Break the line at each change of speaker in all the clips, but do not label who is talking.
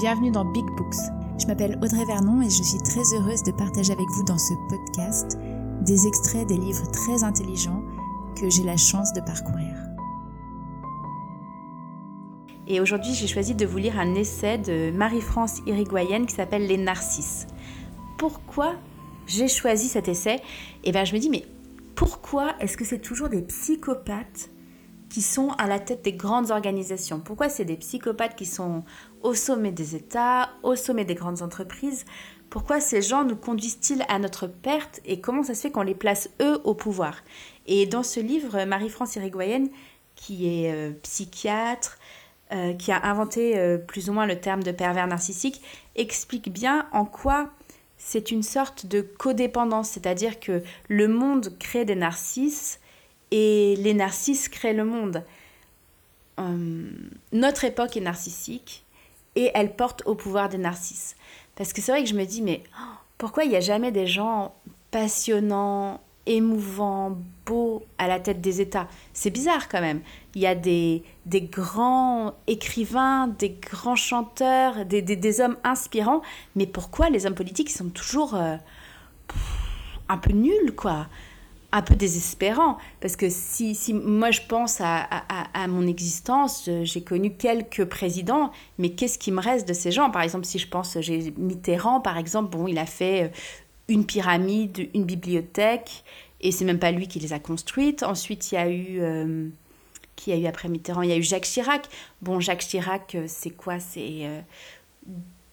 Bienvenue dans Big Books. Je m'appelle Audrey Vernon et je suis très heureuse de partager avec vous dans ce podcast des extraits des livres très intelligents que j'ai la chance de parcourir. Et aujourd'hui, j'ai choisi de vous lire un essai de Marie-France Irigoyenne qui s'appelle Les Narcisses. Pourquoi j'ai choisi cet essai? Eh bien, je me dis, mais pourquoi est-ce que c'est toujours des psychopathes qui sont à la tête des grandes organisations. Pourquoi c'est des psychopathes qui sont au sommet des États, au sommet des grandes entreprises? Pourquoi ces gens nous conduisent-ils à notre perte et comment ça se fait qu'on les place eux au pouvoir? Et dans ce livre, Marie-France Irigoyenne, qui est euh, psychiatre, euh, qui a inventé euh, plus ou moins le terme de pervers narcissique, explique bien en quoi c'est une sorte de codépendance, c'est-à-dire que le monde crée des narcisses et les narcisses créent le monde. Euh, notre époque est narcissique et elle porte au pouvoir des narcisses. Parce que c'est vrai que je me dis, mais oh, pourquoi il n'y a jamais des gens passionnants, émouvants, beaux à la tête des États? C'est bizarre quand même. Il y a des, des grands écrivains, des grands chanteurs, des, des, hommes inspirants, mais pourquoi les hommes politiques sont toujours euh, un peu nuls, quoi? Un peu désespérant parce que si, moi je pense à, mon existence, j'ai connu quelques présidents, mais qu'est-ce qui me reste de ces gens? Par exemple, si je pense, j'ai Mitterrand, par exemple, bon, il a fait euh, une pyramide, une bibliothèque, et c'est même pas lui qui les a construites. Ensuite, il y a eu euh, qui a eu après Mitterrand? Il y a eu Jacques Chirac. Bon, Jacques Chirac, euh, c'est quoi? C'est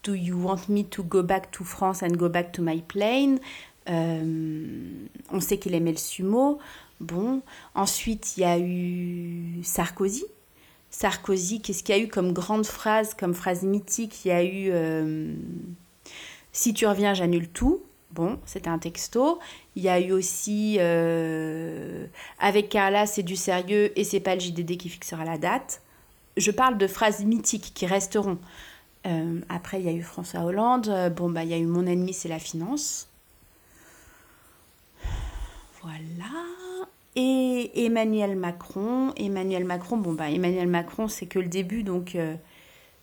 Do you want me to go back to France and go back to my plane? Euh, on sait qu'il aimait le sumo. Bon, ensuite il y a eu Sarkozy. Sarkozy, qu'est-ce qu'il y a eu comme grande phrase, comme phrase mythique? Il y a eu euh, Si tu reviens, j'annule tout. Bon, c'était un texto. Il y a eu aussi euh, Avec Carla, c'est du sérieux et c'est pas le JDD qui fixera la date. Je parle de phrases mythiques qui resteront. après, il y a eu François Hollande. Bon, bah, il y a eu Mon ennemi, c'est la finance. Voilà. Et Emmanuel Macron. Emmanuel Macron, bon bah Emmanuel Macron, c'est que le début, donc euh,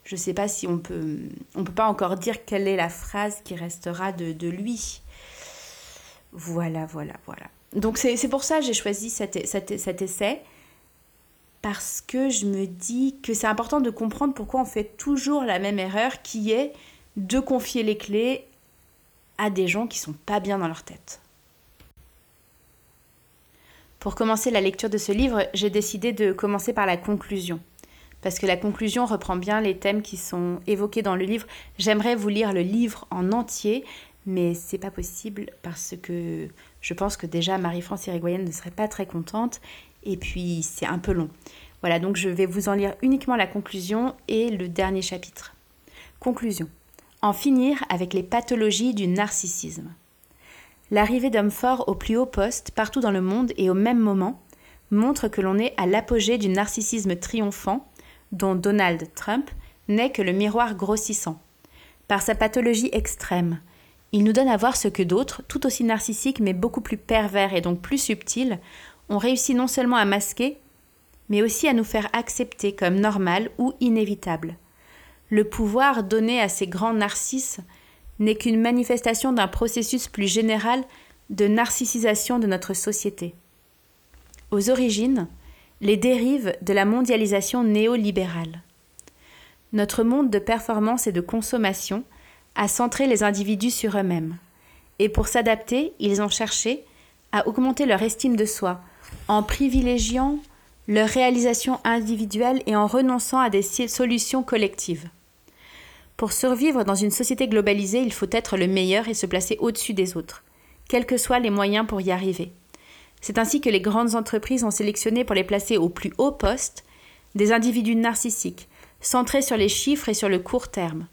je ne sais pas si on peut, on peut pas encore dire quelle est la phrase qui restera de, lui. Voilà, voilà, voilà. Donc c'est pour ça que j'ai choisi cet, essai parce que je me dis que c'est important de comprendre pourquoi on fait toujours la même erreur qui est de confier les clés à des gens qui sont pas bien dans leur tête. Pour commencer la lecture de ce livre, j'ai décidé de commencer par la conclusion. Parce que la conclusion reprend bien les thèmes qui sont évoqués dans le livre. J'aimerais vous lire le livre en entier, mais c'est pas possible parce que je pense que déjà Marie-France Irigoyenne ne serait pas très contente et puis c'est un peu long. Voilà, donc je vais vous en lire uniquement la conclusion et le dernier chapitre. Conclusion. En finir avec les pathologies du narcissisme. L'arrivée d'hommes forts au plus haut poste partout dans le monde et au même moment montre que l'on est à l'apogée du narcissisme triomphant dont Donald Trump n'est que le miroir grossissant. Par sa pathologie extrême, il nous donne à voir ce que d'autres, tout aussi narcissiques mais beaucoup plus pervers et donc plus subtils, ont réussi non seulement à masquer, mais aussi à nous faire accepter comme normal ou inévitable. Le pouvoir donné à ces grands narcisses n'est qu'une manifestation d'un processus plus général de narcissisation de notre société. Aux origines, les dérives de la mondialisation néolibérale. Notre monde de performance et de consommation a centré les individus sur eux-mêmes, et pour s'adapter, ils ont cherché à augmenter leur estime de soi, en privilégiant leur réalisation individuelle et en renonçant à des solutions collectives. Pour survivre dans une société globalisée, il faut être le meilleur et se placer au-dessus des autres, quels que soient les moyens pour y arriver. C'est ainsi que les grandes entreprises ont sélectionné pour les placer au plus haut poste des individus narcissiques, centrés sur les chiffres et sur le court terme.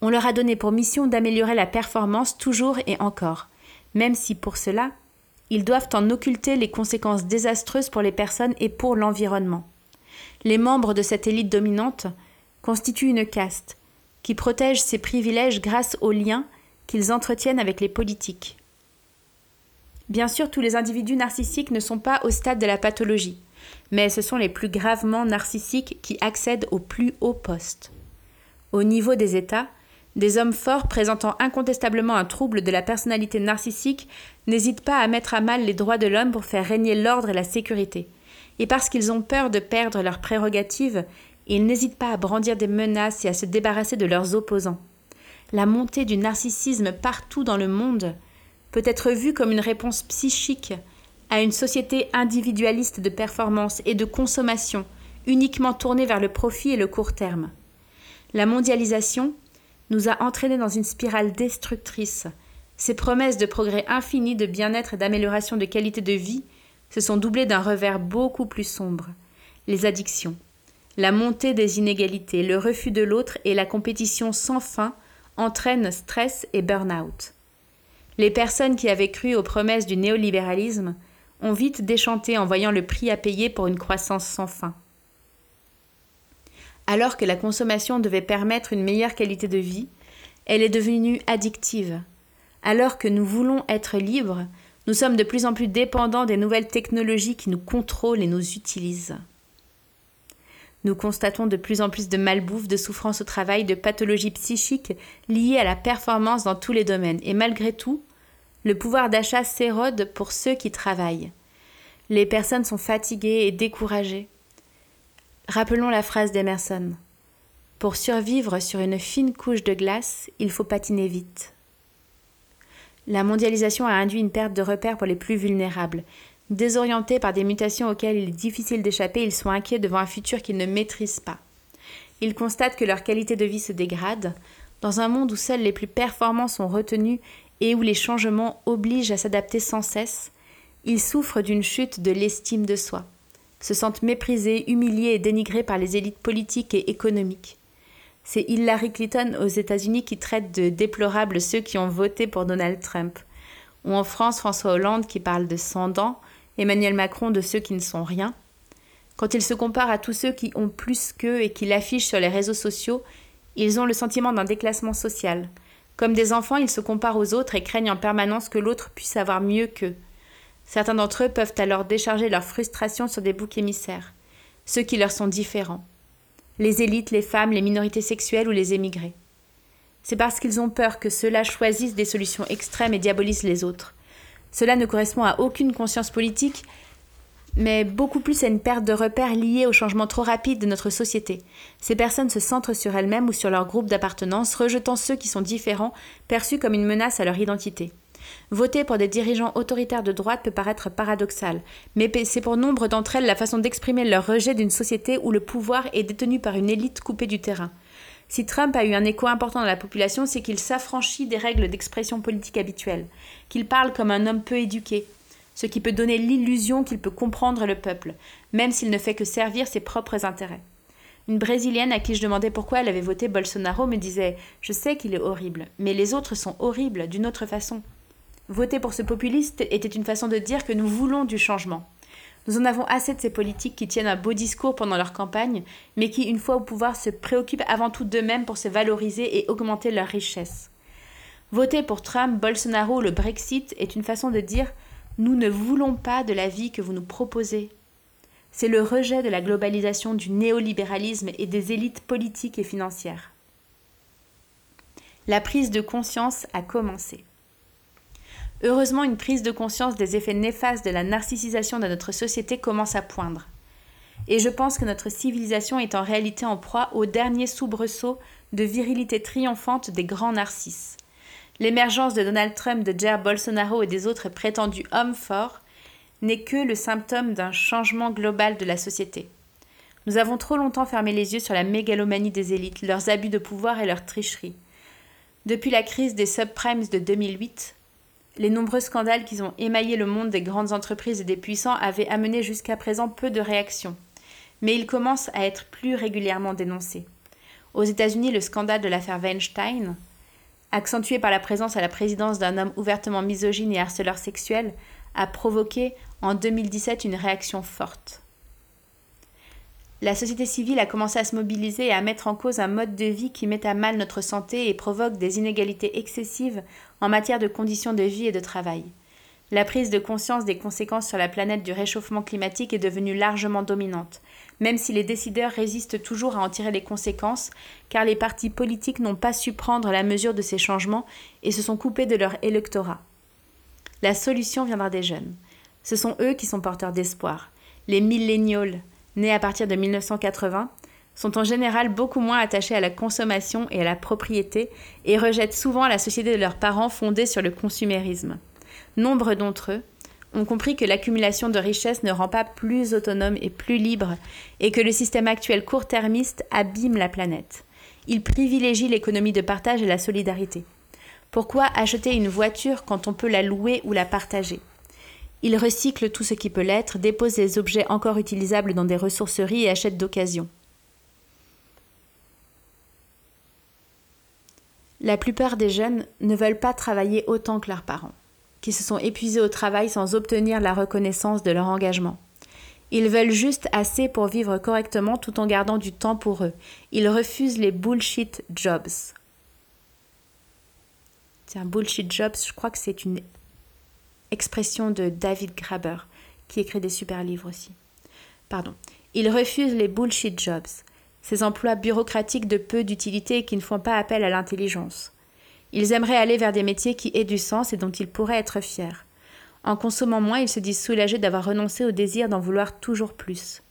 On leur a donné pour mission d'améliorer la performance toujours et encore, même si pour cela, ils doivent en occulter les conséquences désastreuses pour les personnes et pour l'environnement. Les membres de cette élite dominante constituent une caste, qui protègent ces privilèges grâce aux liens qu'ils entretiennent avec les politiques. Bien sûr, tous les individus narcissiques ne sont pas au stade de la pathologie, mais ce sont les plus gravement narcissiques qui accèdent au plus haut poste. Au niveau des États, des hommes forts présentant incontestablement un trouble de la personnalité narcissique n'hésitent pas à mettre à mal les droits de l'homme pour faire régner l'ordre et la sécurité. Et parce qu'ils ont peur de perdre leurs prérogatives, ils n'hésitent pas à brandir des menaces et à se débarrasser de leurs opposants. La montée du narcissisme partout dans le monde peut être vue comme une réponse psychique à une société individualiste de performance et de consommation, uniquement tournée vers le profit et le court terme. La mondialisation nous a entraînés dans une spirale destructrice. Ces promesses de progrès infini, de bien-être et d'amélioration de qualité de vie se sont doublées d'un revers beaucoup plus sombre. Les addictions, la montée des inégalités, le refus de l'autre et la compétition sans fin entraînent stress et burn-out. Les personnes qui avaient cru aux promesses du néolibéralisme ont vite déchanté en voyant le prix à payer pour une croissance sans fin. Alors que la consommation devait permettre une meilleure qualité de vie, elle est devenue addictive. Alors que nous voulons être libres, nous sommes de plus en plus dépendants des nouvelles technologies qui nous contrôlent et nous utilisent. Nous constatons de plus en plus de malbouffe, de souffrance au travail, de pathologies psychiques liées à la performance dans tous les domaines. Et malgré tout, le pouvoir d'achat s'érode pour ceux qui travaillent. Les personnes sont fatiguées et découragées. Rappelons la phrase d'Emerson. Pour survivre sur une fine couche de glace, il faut patiner vite. La mondialisation a induit une perte de repères pour les plus vulnérables. Désorientés par des mutations auxquelles il est difficile d'échapper, ils sont inquiets devant un futur qu'ils ne maîtrisent pas. Ils constatent que leur qualité de vie se dégrade. Dans un monde où seuls les plus performants sont retenus et où les changements obligent à s'adapter sans cesse, ils souffrent d'une chute de l'estime de soi, se sentent méprisés, humiliés et dénigrés par les élites politiques et économiques. C'est Hillary Clinton aux États-Unis qui traite de déplorables ceux qui ont voté pour Donald Trump, ou en France François Hollande qui parle de sans Emmanuel Macron de ceux qui ne sont rien. Quand il se compare à tous ceux qui ont plus qu'eux et qui l'affichent sur les réseaux sociaux, ils ont le sentiment d'un déclassement social. Comme des enfants, ils se comparent aux autres et craignent en permanence que l'autre puisse avoir mieux qu'eux. Certains d'entre eux peuvent alors décharger leur frustration sur des boucs émissaires, ceux qui leur sont différents. Les élites, les femmes, les minorités sexuelles ou les émigrés. C'est parce qu'ils ont peur que ceux-là choisissent des solutions extrêmes et diabolisent les autres. Cela ne correspond à aucune conscience politique, mais beaucoup plus à une perte de repères liée au changement trop rapide de notre société. Ces personnes se centrent sur elles-mêmes ou sur leur groupe d'appartenance, rejetant ceux qui sont différents, perçus comme une menace à leur identité. Voter pour des dirigeants autoritaires de droite peut paraître paradoxal, mais c'est pour nombre d'entre elles la façon d'exprimer leur rejet d'une société où le pouvoir est détenu par une élite coupée du terrain. Si Trump a eu un écho important dans la population, c'est qu'il s'affranchit des règles d'expression politique habituelles, qu'il parle comme un homme peu éduqué, ce qui peut donner l'illusion qu'il peut comprendre le peuple, même s'il ne fait que servir ses propres intérêts. Une Brésilienne à qui je demandais pourquoi elle avait voté Bolsonaro me disait Je sais qu'il est horrible, mais les autres sont horribles d'une autre façon. Voter pour ce populiste était une façon de dire que nous voulons du changement. Nous en avons assez de ces politiques qui tiennent un beau discours pendant leur campagne, mais qui, une fois au pouvoir, se préoccupent avant tout d'eux-mêmes pour se valoriser et augmenter leur richesse. Voter pour Trump, Bolsonaro, le Brexit est une façon de dire nous ne voulons pas de la vie que vous nous proposez. C'est le rejet de la globalisation du néolibéralisme et des élites politiques et financières. La prise de conscience a commencé. Heureusement, une prise de conscience des effets néfastes de la narcissisation de notre société commence à poindre. Et je pense que notre civilisation est en réalité en proie au dernier soubresaut de virilité triomphante des grands narcisses. L'émergence de Donald Trump, de Jair Bolsonaro et des autres prétendus hommes forts n'est que le symptôme d'un changement global de la société. Nous avons trop longtemps fermé les yeux sur la mégalomanie des élites, leurs abus de pouvoir et leurs tricheries. Depuis la crise des subprimes de 2008, les nombreux scandales qui ont émaillé le monde des grandes entreprises et des puissants avaient amené jusqu'à présent peu de réactions. Mais ils commencent à être plus régulièrement dénoncés. Aux États-Unis, le scandale de l'affaire Weinstein, accentué par la présence à la présidence d'un homme ouvertement misogyne et harceleur sexuel, a provoqué en 2017 une réaction forte. La société civile a commencé à se mobiliser et à mettre en cause un mode de vie qui met à mal notre santé et provoque des inégalités excessives en matière de conditions de vie et de travail. La prise de conscience des conséquences sur la planète du réchauffement climatique est devenue largement dominante, même si les décideurs résistent toujours à en tirer les conséquences, car les partis politiques n'ont pas su prendre la mesure de ces changements et se sont coupés de leur électorat. La solution viendra des jeunes. Ce sont eux qui sont porteurs d'espoir. Les millénials, nés à partir de 1980, sont en général beaucoup moins attachés à la consommation et à la propriété et rejettent souvent la société de leurs parents fondée sur le consumérisme. Nombre d'entre eux ont compris que l'accumulation de richesses ne rend pas plus autonome et plus libre et que le système actuel court-termiste abîme la planète. Ils privilégient l'économie de partage et la solidarité. Pourquoi acheter une voiture quand on peut la louer ou la partager? Ils recyclent tout ce qui peut l'être, déposent les objets encore utilisables dans des ressourceries et achètent d'occasion. La plupart des jeunes ne veulent pas travailler autant que leurs parents, qui se sont épuisés au travail sans obtenir la reconnaissance de leur engagement. Ils veulent juste assez pour vivre correctement tout en gardant du temps pour eux. Ils refusent les bullshit jobs. Tiens, bullshit jobs, je crois que c'est une expression de David Graeber, qui écrit des super livres aussi. Pardon. Ils refusent les bullshit jobs ces emplois bureaucratiques de peu d'utilité qui ne font pas appel à l'intelligence. Ils aimeraient aller vers des métiers qui aient du sens et dont ils pourraient être fiers. En consommant moins, ils se disent soulagés d'avoir renoncé au désir d'en vouloir toujours plus.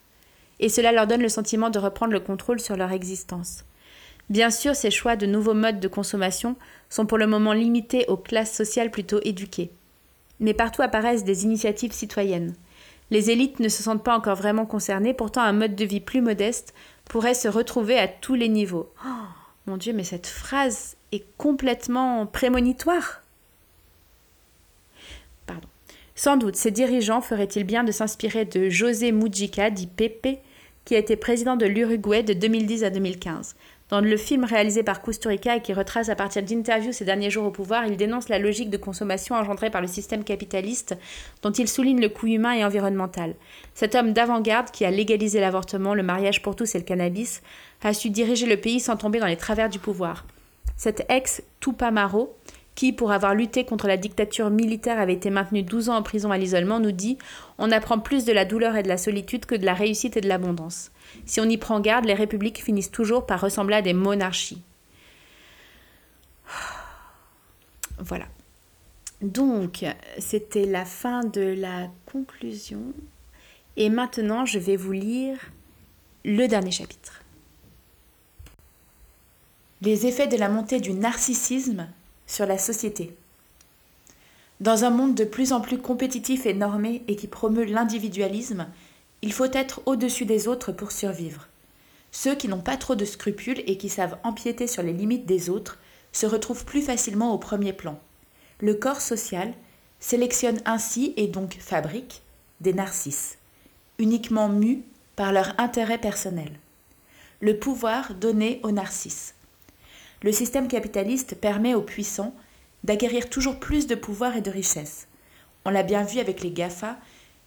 Et cela leur donne le sentiment de reprendre le contrôle sur leur existence. Bien sûr, ces choix de nouveaux modes de consommation sont pour le moment limités aux classes sociales plutôt éduquées. Mais partout apparaissent des initiatives citoyennes. Les élites ne se sentent pas encore vraiment concernées, pourtant un mode de vie plus modeste pourrait se retrouver à tous les niveaux. Oh, mon Dieu, mais cette phrase est complètement prémonitoire. Pardon. Sans doute, ces dirigeants feraient-ils bien de s'inspirer de José Mujica, dit Pepe, qui a été président de l'Uruguay de 2010 à 2015. Dans le film réalisé par Kusturica et qui retrace à partir d'interviews ses derniers jours au pouvoir, il dénonce la logique de consommation engendrée par le système capitaliste, dont il souligne le coût humain et environnemental. Cet homme d'avant-garde qui a légalisé l'avortement, le mariage pour tous et le cannabis, a su diriger le pays sans tomber dans les travers du pouvoir. Cet ex-Tupamaro, qui, pour avoir lutté contre la dictature militaire, avait été maintenu 12 ans en prison à l'isolement, nous dit On apprend plus de la douleur et de la solitude que de la réussite et de l'abondance. Si on y prend garde, les républiques finissent toujours par ressembler à des monarchies. Voilà. Donc, c'était la fin de la conclusion. Et maintenant, je vais vous lire le dernier chapitre. Les effets de la montée du narcissisme sur la société. Dans un monde de plus en plus compétitif et normé et qui promeut l'individualisme, il faut être au-dessus des autres pour survivre. Ceux qui n'ont pas trop de scrupules et qui savent empiéter sur les limites des autres se retrouvent plus facilement au premier plan. Le corps social sélectionne ainsi et donc fabrique des narcisses, uniquement mus par leur intérêt personnel. Le pouvoir donné aux narcisses. Le système capitaliste permet aux puissants d'acquérir toujours plus de pouvoir et de richesse. On l'a bien vu avec les GAFA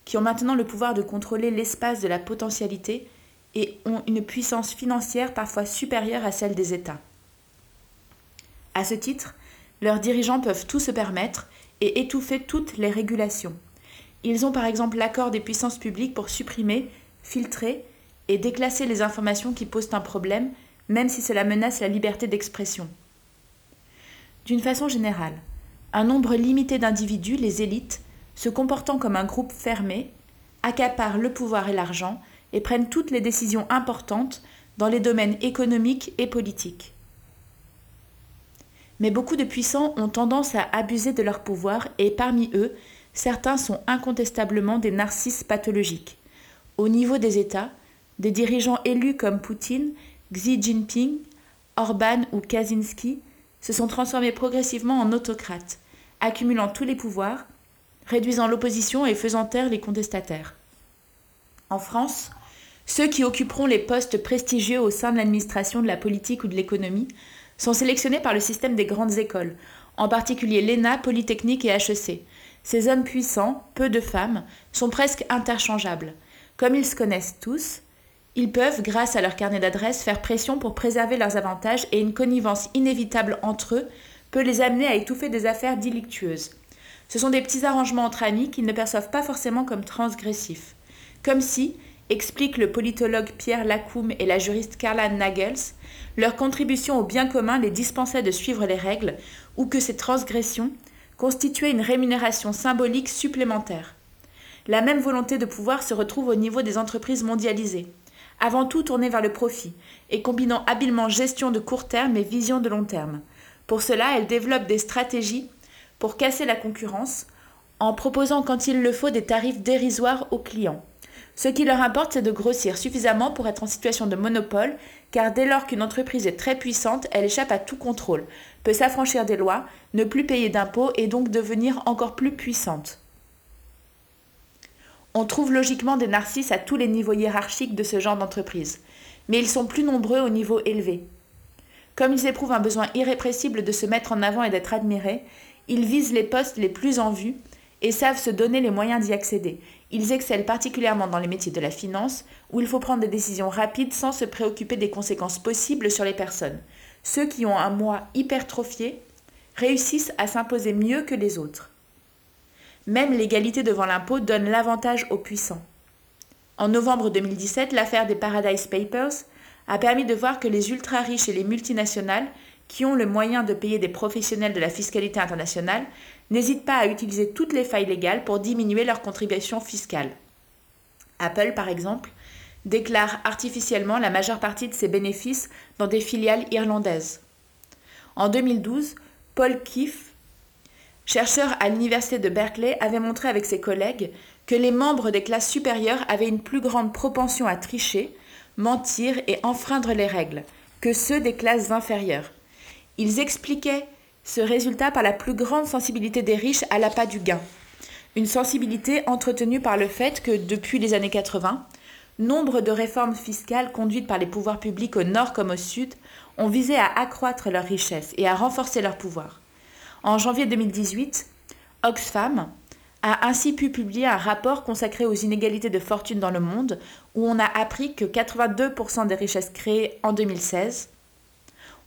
qui ont maintenant le pouvoir de contrôler l'espace de la potentialité et ont une puissance financière parfois supérieure à celle des États. À ce titre, leurs dirigeants peuvent tout se permettre et étouffer toutes les régulations. Ils ont par exemple l'accord des puissances publiques pour supprimer, filtrer et déclasser les informations qui posent un problème, même si cela menace la liberté d'expression. D'une façon générale, un nombre limité d'individus, les élites, se comportant comme un groupe fermé, accaparent le pouvoir et l'argent et prennent toutes les décisions importantes dans les domaines économiques et politiques. Mais beaucoup de puissants ont tendance à abuser de leur pouvoir et parmi eux, certains sont incontestablement des narcisses pathologiques. Au niveau des États, des dirigeants élus comme Poutine, Xi Jinping, Orban ou Kaczynski se sont transformés progressivement en autocrates, accumulant tous les pouvoirs réduisant l'opposition et faisant taire les contestataires. En France, ceux qui occuperont les postes prestigieux au sein de l'administration de la politique ou de l'économie sont sélectionnés par le système des grandes écoles, en particulier l'ENA, Polytechnique et HEC. Ces hommes puissants, peu de femmes, sont presque interchangeables. Comme ils se connaissent tous, ils peuvent, grâce à leur carnet d'adresses, faire pression pour préserver leurs avantages et une connivence inévitable entre eux peut les amener à étouffer des affaires délictueuses. Ce sont des petits arrangements entre amis qu'ils ne perçoivent pas forcément comme transgressifs, comme si expliquent le politologue Pierre Lacombe et la juriste Carla Nagels, leur contribution au bien commun les dispensait de suivre les règles ou que ces transgressions constituaient une rémunération symbolique supplémentaire. La même volonté de pouvoir se retrouve au niveau des entreprises mondialisées, avant tout tournées vers le profit et combinant habilement gestion de court terme et vision de long terme. Pour cela, elles développent des stratégies pour casser la concurrence en proposant quand il le faut des tarifs dérisoires aux clients. Ce qui leur importe, c'est de grossir suffisamment pour être en situation de monopole, car dès lors qu'une entreprise est très puissante, elle échappe à tout contrôle, peut s'affranchir des lois, ne plus payer d'impôts et donc devenir encore plus puissante. On trouve logiquement des narcisses à tous les niveaux hiérarchiques de ce genre d'entreprise, mais ils sont plus nombreux au niveau élevé. Comme ils éprouvent un besoin irrépressible de se mettre en avant et d'être admirés, ils visent les postes les plus en vue et savent se donner les moyens d'y accéder. Ils excellent particulièrement dans les métiers de la finance, où il faut prendre des décisions rapides sans se préoccuper des conséquences possibles sur les personnes. Ceux qui ont un moi hypertrophié réussissent à s'imposer mieux que les autres. Même l'égalité devant l'impôt donne l'avantage aux puissants. En novembre 2017, l'affaire des Paradise Papers a permis de voir que les ultra-riches et les multinationales qui ont le moyen de payer des professionnels de la fiscalité internationale n'hésitent pas à utiliser toutes les failles légales pour diminuer leurs contributions fiscales. Apple, par exemple, déclare artificiellement la majeure partie de ses bénéfices dans des filiales irlandaises. En 2012, Paul Keefe, chercheur à l'université de Berkeley, avait montré avec ses collègues que les membres des classes supérieures avaient une plus grande propension à tricher, mentir et enfreindre les règles que ceux des classes inférieures. Ils expliquaient ce résultat par la plus grande sensibilité des riches à l'appât du gain. Une sensibilité entretenue par le fait que, depuis les années 80, nombre de réformes fiscales conduites par les pouvoirs publics au nord comme au sud ont visé à accroître leur richesse et à renforcer leur pouvoir. En janvier 2018, Oxfam a ainsi pu publier un rapport consacré aux inégalités de fortune dans le monde où on a appris que 82% des richesses créées en 2016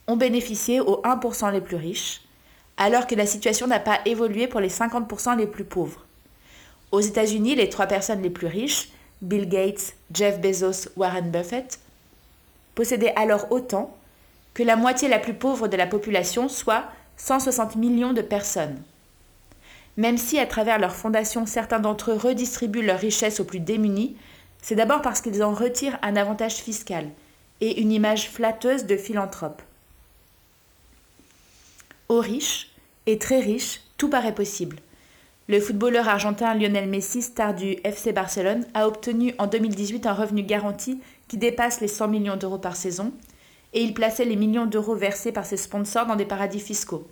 ont bénéficié aux 1% les plus riches, alors que la situation n'a pas évolué pour les 50% les plus pauvres. Aux États-Unis, les trois personnes les plus riches, Bill Gates, Jeff Bezos, Warren Buffett, possédaient alors autant que la moitié la plus pauvre de la population, soit 160 millions de personnes. Même si, à travers leur fondation, certains d'entre eux redistribuent leurs richesses aux plus démunis, c'est d'abord parce qu'ils en retirent un avantage fiscal et une image flatteuse de philanthrope. Aux riches et très riches, tout paraît possible. Le footballeur argentin Lionel Messi, star du FC Barcelone, a obtenu en 2018 un revenu garanti qui dépasse les 100 millions d'euros par saison, et il plaçait les millions d'euros versés par ses sponsors dans des paradis fiscaux,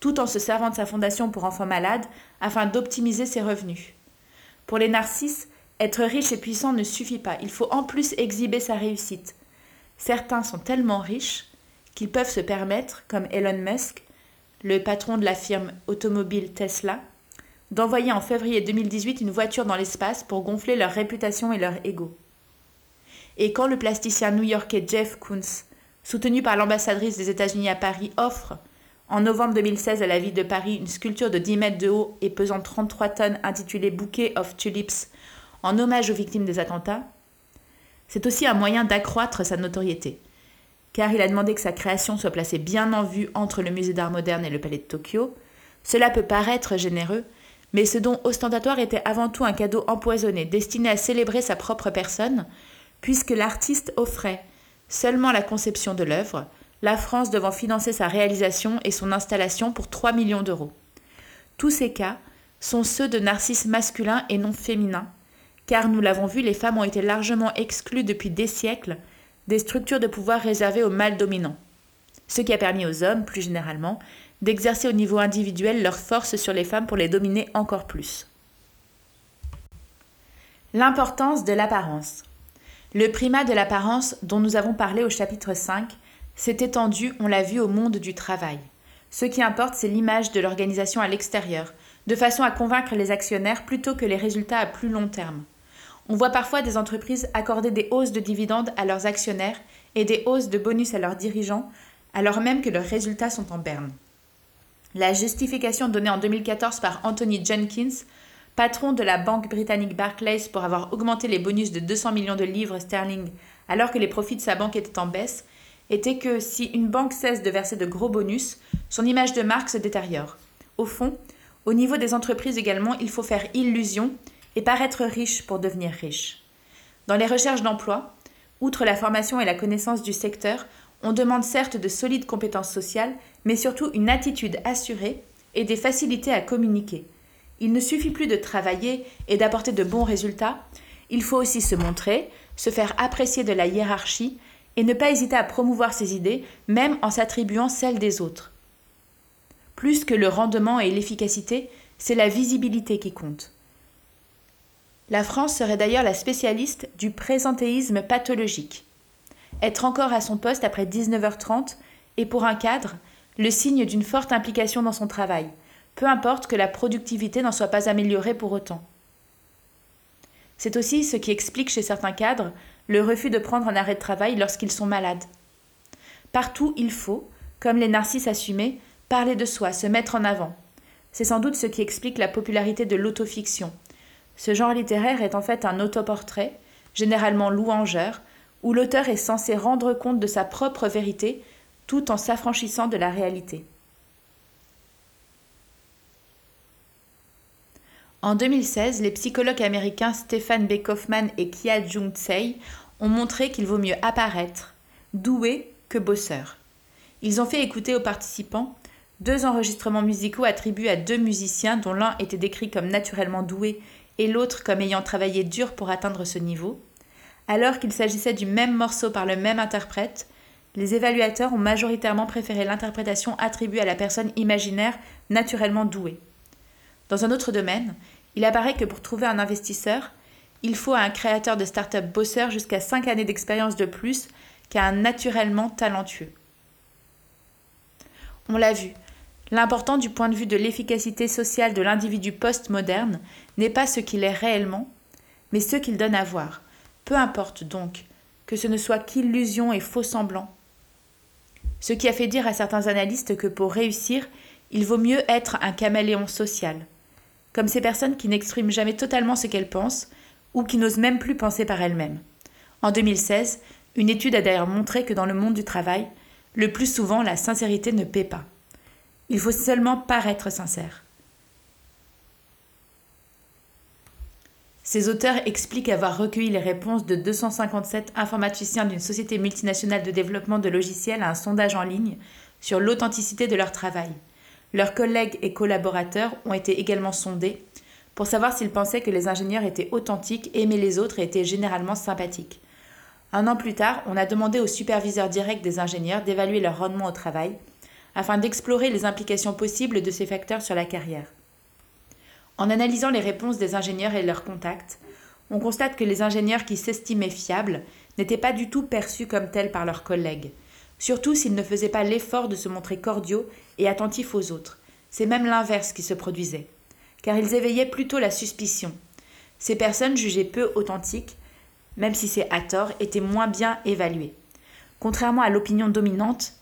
tout en se servant de sa fondation pour enfants malades afin d'optimiser ses revenus. Pour les narcisses, être riche et puissant ne suffit pas, il faut en plus exhiber sa réussite. Certains sont tellement riches qu'ils peuvent se permettre, comme Elon Musk, le patron de la firme automobile Tesla, d'envoyer en février 2018 une voiture dans l'espace pour gonfler leur réputation et leur ego. Et quand le plasticien new-yorkais Jeff Koons, soutenu par l'ambassadrice des États-Unis à Paris, offre en novembre 2016 à la ville de Paris une sculpture de 10 mètres de haut et pesant 33 tonnes intitulée Bouquet of Tulips en hommage aux victimes des attentats, c'est aussi un moyen d'accroître sa notoriété car il a demandé que sa création soit placée bien en vue entre le musée d'art moderne et le palais de Tokyo. Cela peut paraître généreux, mais ce don ostentatoire était avant tout un cadeau empoisonné, destiné à célébrer sa propre personne, puisque l'artiste offrait seulement la conception de l'œuvre, la France devant financer sa réalisation et son installation pour 3 millions d'euros. Tous ces cas sont ceux de narcisses masculins et non féminins, car nous l'avons vu, les femmes ont été largement exclues depuis des siècles des structures de pouvoir réservées aux mâles dominants, ce qui a permis aux hommes, plus généralement, d'exercer au niveau individuel leur force sur les femmes pour les dominer encore plus. L'importance de l'apparence. Le primat de l'apparence dont nous avons parlé au chapitre 5 s'est étendu, on l'a vu, au monde du travail. Ce qui importe, c'est l'image de l'organisation à l'extérieur, de façon à convaincre les actionnaires plutôt que les résultats à plus long terme. On voit parfois des entreprises accorder des hausses de dividendes à leurs actionnaires et des hausses de bonus à leurs dirigeants, alors même que leurs résultats sont en berne. La justification donnée en 2014 par Anthony Jenkins patron de la banque britannique Barclays pour avoir augmenté les bonus de 200 millions de livres sterling alors que les profits de sa banque étaient en baisse, était que si une banque cesse de verser de gros bonus, son image de marque se détériore. Au fond, au niveau des entreprises également, il faut faire illusion et paraître riche pour devenir riche. Dans les recherches d'emploi, outre la formation et la connaissance du secteur, on demande certes de solides compétences sociales, mais surtout une attitude assurée et des facilités à communiquer. Il ne suffit plus de travailler et d'apporter de bons résultats, il faut aussi se montrer, se faire apprécier de la hiérarchie et ne pas hésiter à promouvoir ses idées, même en s'attribuant celles des autres. Plus que le rendement et l'efficacité, c'est la visibilité qui compte. La France serait d'ailleurs la spécialiste du présentéisme pathologique. Être encore à son poste après 19h30 est pour un cadre le signe d'une forte implication dans son travail, peu importe que la productivité n'en soit pas améliorée pour autant. C'est aussi ce qui explique chez certains cadres le refus de prendre un arrêt de travail lorsqu'ils sont malades. Partout, il faut, comme les narcisses assumés, parler de soi, se mettre en avant. C'est sans doute ce qui explique la popularité de l'autofiction. Ce genre littéraire est en fait un autoportrait, généralement louangeur, où l'auteur est censé rendre compte de sa propre vérité tout en s'affranchissant de la réalité. En 2016, les psychologues américains Stephen B. Kaufman et Kia Jung Tsei ont montré qu'il vaut mieux apparaître doué que bosseur. Ils ont fait écouter aux participants deux enregistrements musicaux attribués à deux musiciens dont l'un était décrit comme naturellement doué et l'autre comme ayant travaillé dur pour atteindre ce niveau. Alors qu'il s'agissait du même morceau par le même interprète, les évaluateurs ont majoritairement préféré l'interprétation attribuée à la personne imaginaire naturellement douée. Dans un autre domaine, il apparaît que pour trouver un investisseur, il faut à un créateur de start-up bosseur jusqu'à 5 années d'expérience de plus qu'à un naturellement talentueux. On l'a vu, l'important du point de vue de l'efficacité sociale de l'individu post-moderne n'est pas ce qu'il est réellement, mais ce qu'il donne à voir. Peu importe donc que ce ne soit qu'illusion et faux semblant. Ce qui a fait dire à certains analystes que pour réussir, il vaut mieux être un caméléon social comme ces personnes qui n'expriment jamais totalement ce qu'elles pensent ou qui n'osent même plus penser par elles-mêmes. En 2016, une étude a d'ailleurs montré que dans le monde du travail, le plus souvent la sincérité ne paie pas. Il faut seulement paraître sincère. Ces auteurs expliquent avoir recueilli les réponses de 257 informaticiens d'une société multinationale de développement de logiciels à un sondage en ligne sur l'authenticité de leur travail. Leurs collègues et collaborateurs ont été également sondés pour savoir s'ils pensaient que les ingénieurs étaient authentiques, aimaient les autres et étaient généralement sympathiques. Un an plus tard, on a demandé aux superviseurs directs des ingénieurs d'évaluer leur rendement au travail, afin d'explorer les implications possibles de ces facteurs sur la carrière. En analysant les réponses des ingénieurs et leurs contacts, on constate que les ingénieurs qui s'estimaient fiables n'étaient pas du tout perçus comme tels par leurs collègues, surtout s'ils ne faisaient pas l'effort de se montrer cordiaux et attentifs aux autres. C'est même l'inverse qui se produisait, car ils éveillaient plutôt la suspicion. Ces personnes jugées peu authentiques, même si c'est à tort, étaient moins bien évaluées. Contrairement à l'opinion dominante,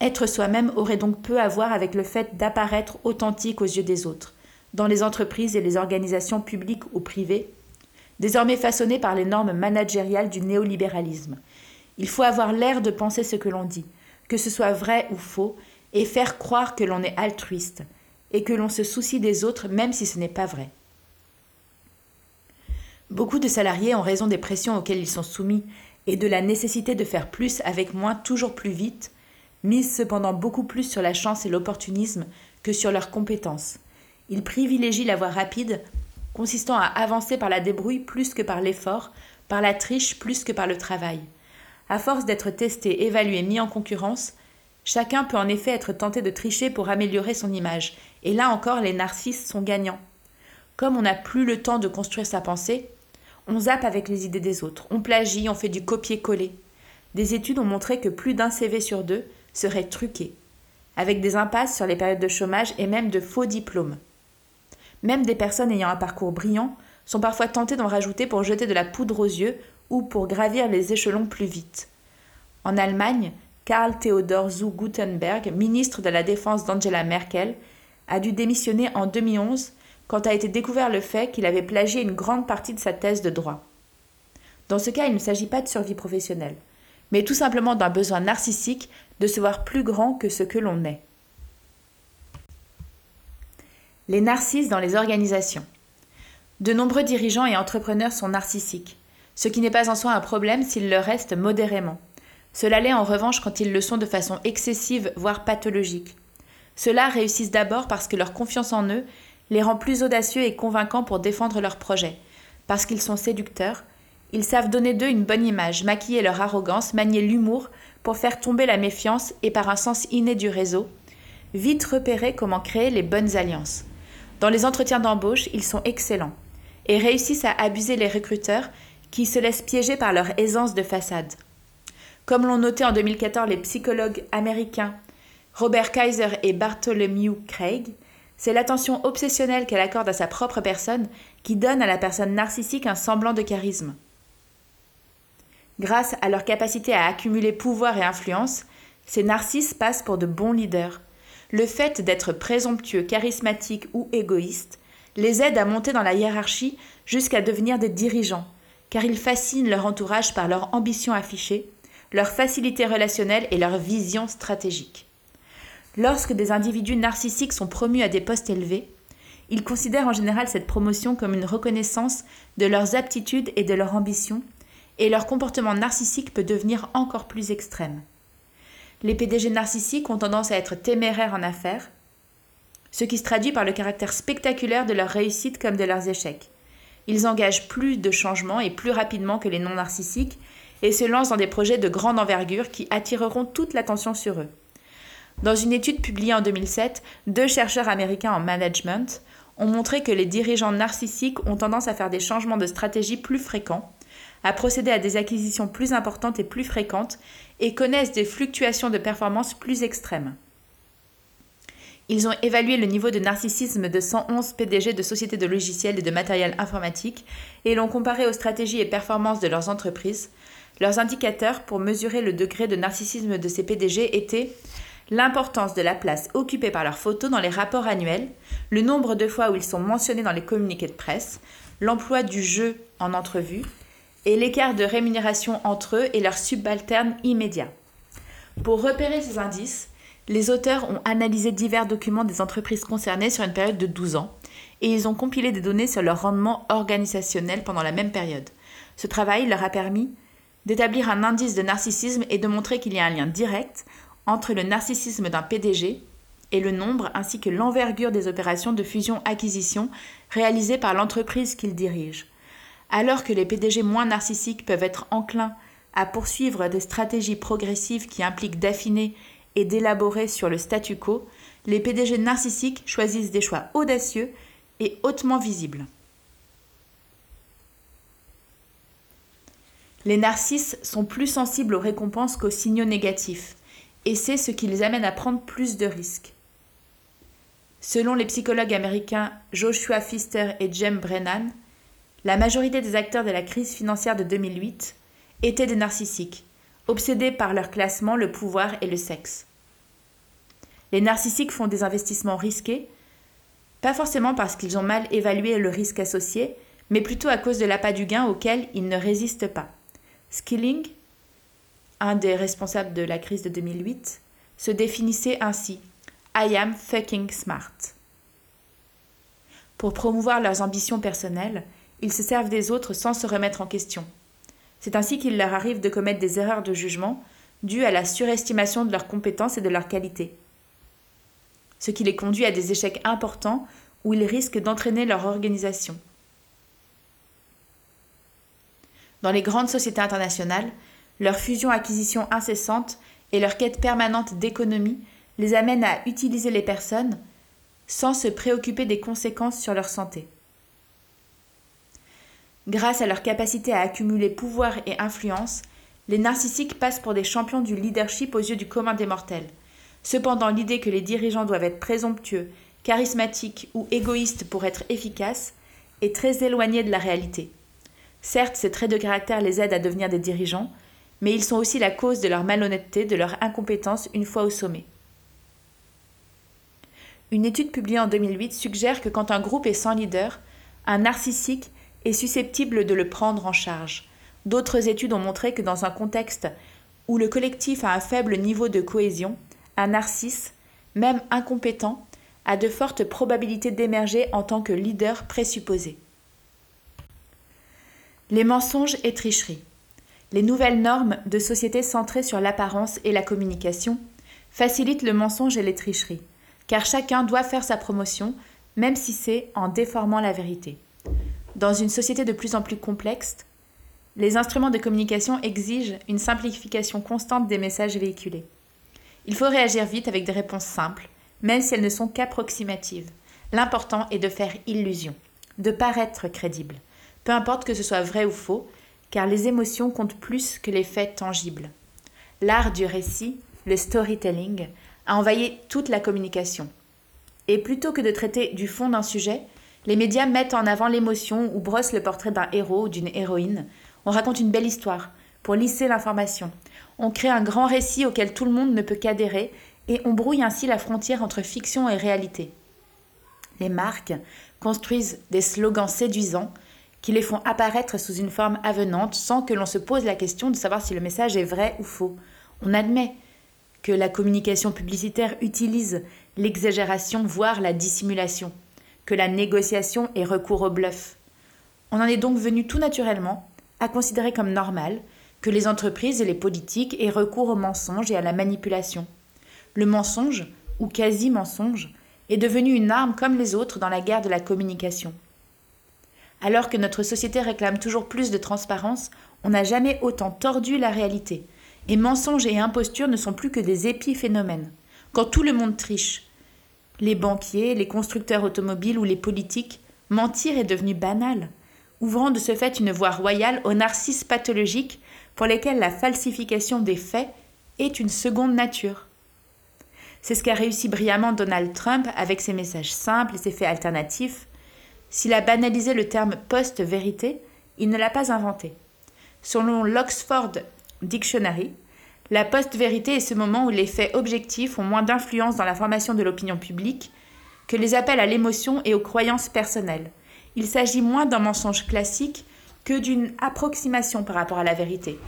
être soi-même aurait donc peu à voir avec le fait d'apparaître authentique aux yeux des autres, dans les entreprises et les organisations publiques ou privées, désormais façonnées par les normes managériales du néolibéralisme. Il faut avoir l'air de penser ce que l'on dit, que ce soit vrai ou faux, et faire croire que l'on est altruiste et que l'on se soucie des autres même si ce n'est pas vrai. Beaucoup de salariés, en raison des pressions auxquelles ils sont soumis et de la nécessité de faire plus avec moins toujours plus vite, misent cependant beaucoup plus sur la chance et l'opportunisme que sur leurs compétences. Ils privilégient la voie rapide, consistant à avancer par la débrouille plus que par l'effort, par la triche plus que par le travail. À force d'être testé, évalué, mis en concurrence, Chacun peut en effet être tenté de tricher pour améliorer son image, et là encore les narcisses sont gagnants. Comme on n'a plus le temps de construire sa pensée, on zappe avec les idées des autres, on plagie, on fait du copier-coller. Des études ont montré que plus d'un CV sur deux serait truqué, avec des impasses sur les périodes de chômage et même de faux diplômes. Même des personnes ayant un parcours brillant sont parfois tentées d'en rajouter pour jeter de la poudre aux yeux ou pour gravir les échelons plus vite. En Allemagne, Karl Theodor zu Gutenberg, ministre de la Défense d'Angela Merkel, a dû démissionner en 2011 quand a été découvert le fait qu'il avait plagié une grande partie de sa thèse de droit. Dans ce cas, il ne s'agit pas de survie professionnelle, mais tout simplement d'un besoin narcissique de se voir plus grand que ce que l'on est. Les narcisses dans les organisations. De nombreux dirigeants et entrepreneurs sont narcissiques, ce qui n'est pas en soi un problème s'ils le restent modérément. Cela l'est en revanche quand ils le sont de façon excessive, voire pathologique. Ceux-là réussissent d'abord parce que leur confiance en eux les rend plus audacieux et convaincants pour défendre leurs projets, parce qu'ils sont séducteurs, ils savent donner d'eux une bonne image, maquiller leur arrogance, manier l'humour pour faire tomber la méfiance et par un sens inné du réseau, vite repérer comment créer les bonnes alliances. Dans les entretiens d'embauche, ils sont excellents et réussissent à abuser les recruteurs qui se laissent piéger par leur aisance de façade. Comme l'ont noté en 2014 les psychologues américains Robert Kaiser et Bartholomew Craig, c'est l'attention obsessionnelle qu'elle accorde à sa propre personne qui donne à la personne narcissique un semblant de charisme. Grâce à leur capacité à accumuler pouvoir et influence, ces narcisses passent pour de bons leaders. Le fait d'être présomptueux, charismatique ou égoïste les aide à monter dans la hiérarchie jusqu'à devenir des dirigeants, car ils fascinent leur entourage par leur ambition affichée, leur facilité relationnelle et leur vision stratégique. Lorsque des individus narcissiques sont promus à des postes élevés, ils considèrent en général cette promotion comme une reconnaissance de leurs aptitudes et de leur ambition, et leur comportement narcissique peut devenir encore plus extrême. Les PDG narcissiques ont tendance à être téméraires en affaires, ce qui se traduit par le caractère spectaculaire de leur réussite comme de leurs échecs. Ils engagent plus de changements et plus rapidement que les non narcissiques et se lancent dans des projets de grande envergure qui attireront toute l'attention sur eux. Dans une étude publiée en 2007, deux chercheurs américains en management ont montré que les dirigeants narcissiques ont tendance à faire des changements de stratégie plus fréquents, à procéder à des acquisitions plus importantes et plus fréquentes et connaissent des fluctuations de performance plus extrêmes. Ils ont évalué le niveau de narcissisme de 111 PDG de sociétés de logiciels et de matériel informatique et l'ont comparé aux stratégies et performances de leurs entreprises. Leurs indicateurs pour mesurer le degré de narcissisme de ces PDG étaient l'importance de la place occupée par leurs photos dans les rapports annuels, le nombre de fois où ils sont mentionnés dans les communiqués de presse, l'emploi du jeu en entrevue et l'écart de rémunération entre eux et leurs subalternes immédiats. Pour repérer ces indices, les auteurs ont analysé divers documents des entreprises concernées sur une période de 12 ans et ils ont compilé des données sur leur rendement organisationnel pendant la même période. Ce travail leur a permis d'établir un indice de narcissisme et de montrer qu'il y a un lien direct entre le narcissisme d'un PDG et le nombre ainsi que l'envergure des opérations de fusion-acquisition réalisées par l'entreprise qu'il dirige. Alors que les PDG moins narcissiques peuvent être enclins à poursuivre des stratégies progressives qui impliquent d'affiner et d'élaborer sur le statu quo, les PDG narcissiques choisissent des choix audacieux et hautement visibles. Les narcisses sont plus sensibles aux récompenses qu'aux signaux négatifs, et c'est ce qui les amène à prendre plus de risques. Selon les psychologues américains Joshua Pfister et Jem Brennan, la majorité des acteurs de la crise financière de 2008 étaient des narcissiques, obsédés par leur classement, le pouvoir et le sexe. Les narcissiques font des investissements risqués, pas forcément parce qu'ils ont mal évalué le risque associé, mais plutôt à cause de l'appât du gain auquel ils ne résistent pas. Skilling, un des responsables de la crise de 2008, se définissait ainsi I am fucking smart. Pour promouvoir leurs ambitions personnelles, ils se servent des autres sans se remettre en question. C'est ainsi qu'il leur arrive de commettre des erreurs de jugement dues à la surestimation de leurs compétences et de leurs qualités. Ce qui les conduit à des échecs importants où ils risquent d'entraîner leur organisation. Dans les grandes sociétés internationales, leur fusion-acquisition incessante et leur quête permanente d'économie les amènent à utiliser les personnes sans se préoccuper des conséquences sur leur santé. Grâce à leur capacité à accumuler pouvoir et influence, les narcissiques passent pour des champions du leadership aux yeux du commun des mortels. Cependant, l'idée que les dirigeants doivent être présomptueux, charismatiques ou égoïstes pour être efficaces est très éloignée de la réalité. Certes, ces traits de caractère les aident à devenir des dirigeants, mais ils sont aussi la cause de leur malhonnêteté, de leur incompétence une fois au sommet. Une étude publiée en 2008 suggère que quand un groupe est sans leader, un narcissique est susceptible de le prendre en charge. D'autres études ont montré que dans un contexte où le collectif a un faible niveau de cohésion, un narcisse, même incompétent, a de fortes probabilités d'émerger en tant que leader présupposé. Les mensonges et tricheries. Les nouvelles normes de société centrées sur l'apparence et la communication facilitent le mensonge et les tricheries, car chacun doit faire sa promotion, même si c'est en déformant la vérité. Dans une société de plus en plus complexe, les instruments de communication exigent une simplification constante des messages véhiculés. Il faut réagir vite avec des réponses simples, même si elles ne sont qu'approximatives. L'important est de faire illusion, de paraître crédible, peu importe que ce soit vrai ou faux, car les émotions comptent plus que les faits tangibles. L'art du récit, le storytelling, a envahi toute la communication. Et plutôt que de traiter du fond d'un sujet, les médias mettent en avant l'émotion ou brossent le portrait d'un héros ou d'une héroïne. On raconte une belle histoire pour lisser l'information. On crée un grand récit auquel tout le monde ne peut qu'adhérer et on brouille ainsi la frontière entre fiction et réalité. Les marques construisent des slogans séduisants qui les font apparaître sous une forme avenante sans que l'on se pose la question de savoir si le message est vrai ou faux. On admet que la communication publicitaire utilise l'exagération, voire la dissimulation, que la négociation est recours au bluff. On en est donc venu tout naturellement à considérer comme normal que les entreprises et les politiques aient recours au mensonge et à la manipulation. Le mensonge, ou quasi-mensonge, est devenu une arme comme les autres dans la guerre de la communication. Alors que notre société réclame toujours plus de transparence, on n'a jamais autant tordu la réalité. Et mensonges et imposture ne sont plus que des épiphénomènes. Quand tout le monde triche, les banquiers, les constructeurs automobiles ou les politiques, mentir est devenu banal, ouvrant de ce fait une voie royale aux narcisses pathologiques pour lesquels la falsification des faits est une seconde nature. C'est ce qu'a réussi brillamment Donald Trump avec ses messages simples et ses faits alternatifs, s'il a banalisé le terme post-vérité, il ne l'a pas inventé. Selon l'Oxford Dictionary, la post-vérité est ce moment où les faits objectifs ont moins d'influence dans la formation de l'opinion publique que les appels à l'émotion et aux croyances personnelles. Il s'agit moins d'un mensonge classique que d'une approximation par rapport à la vérité.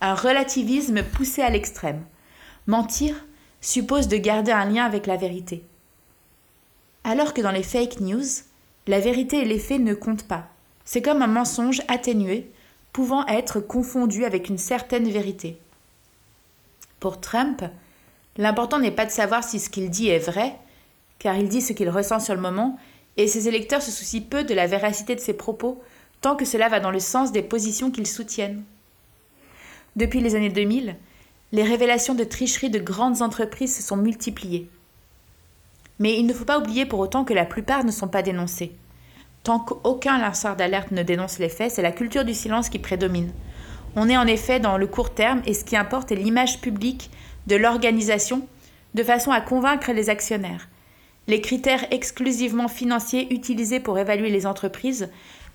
Un relativisme poussé à l'extrême. Mentir suppose de garder un lien avec la vérité. Alors que dans les fake news, la vérité et les faits ne comptent pas. C'est comme un mensonge atténué, pouvant être confondu avec une certaine vérité. Pour Trump, l'important n'est pas de savoir si ce qu'il dit est vrai, car il dit ce qu'il ressent sur le moment, et ses électeurs se soucient peu de la véracité de ses propos, tant que cela va dans le sens des positions qu'ils soutiennent. Depuis les années 2000, les révélations de tricherie de grandes entreprises se sont multipliées. Mais il ne faut pas oublier pour autant que la plupart ne sont pas dénoncés. Tant qu'aucun lanceur d'alerte ne dénonce les faits, c'est la culture du silence qui prédomine. On est en effet dans le court terme et ce qui importe est l'image publique de l'organisation de façon à convaincre les actionnaires. Les critères exclusivement financiers utilisés pour évaluer les entreprises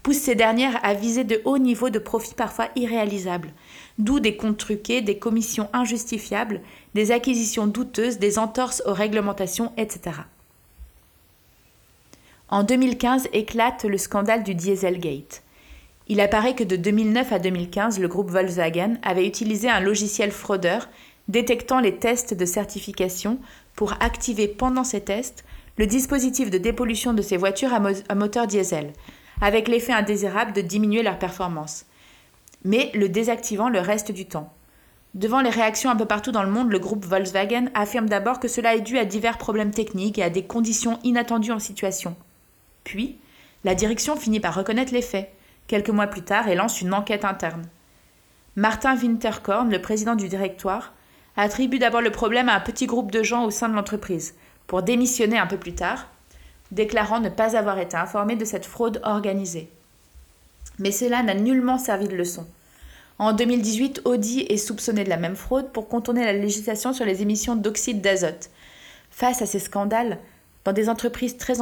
poussent ces dernières à viser de hauts niveaux de profits parfois irréalisables, d'où des comptes truqués, des commissions injustifiables, des acquisitions douteuses, des entorses aux réglementations, etc. En 2015 éclate le scandale du Dieselgate. Il apparaît que de 2009 à 2015, le groupe Volkswagen avait utilisé un logiciel fraudeur détectant les tests de certification pour activer pendant ces tests le dispositif de dépollution de ses voitures à, moteur diesel, avec l'effet indésirable de diminuer leur performance, mais le désactivant le reste du temps. Devant les réactions un peu partout dans le monde, le groupe Volkswagen affirme d'abord que cela est dû à divers problèmes techniques et à des conditions inattendues en situation. Puis, la direction finit par reconnaître les faits, quelques mois plus tard, et lance une enquête interne. Martin Winterkorn, le président du directoire, attribue d'abord le problème à un petit groupe de gens au sein de l'entreprise, pour démissionner un peu plus tard, déclarant ne pas avoir été informé de cette fraude organisée. Mais cela n'a nullement servi de leçon. En 2018, Audi est soupçonné de la même fraude pour contourner la législation sur les émissions d'oxyde d'azote. Face à ces scandales, dans des entreprises très,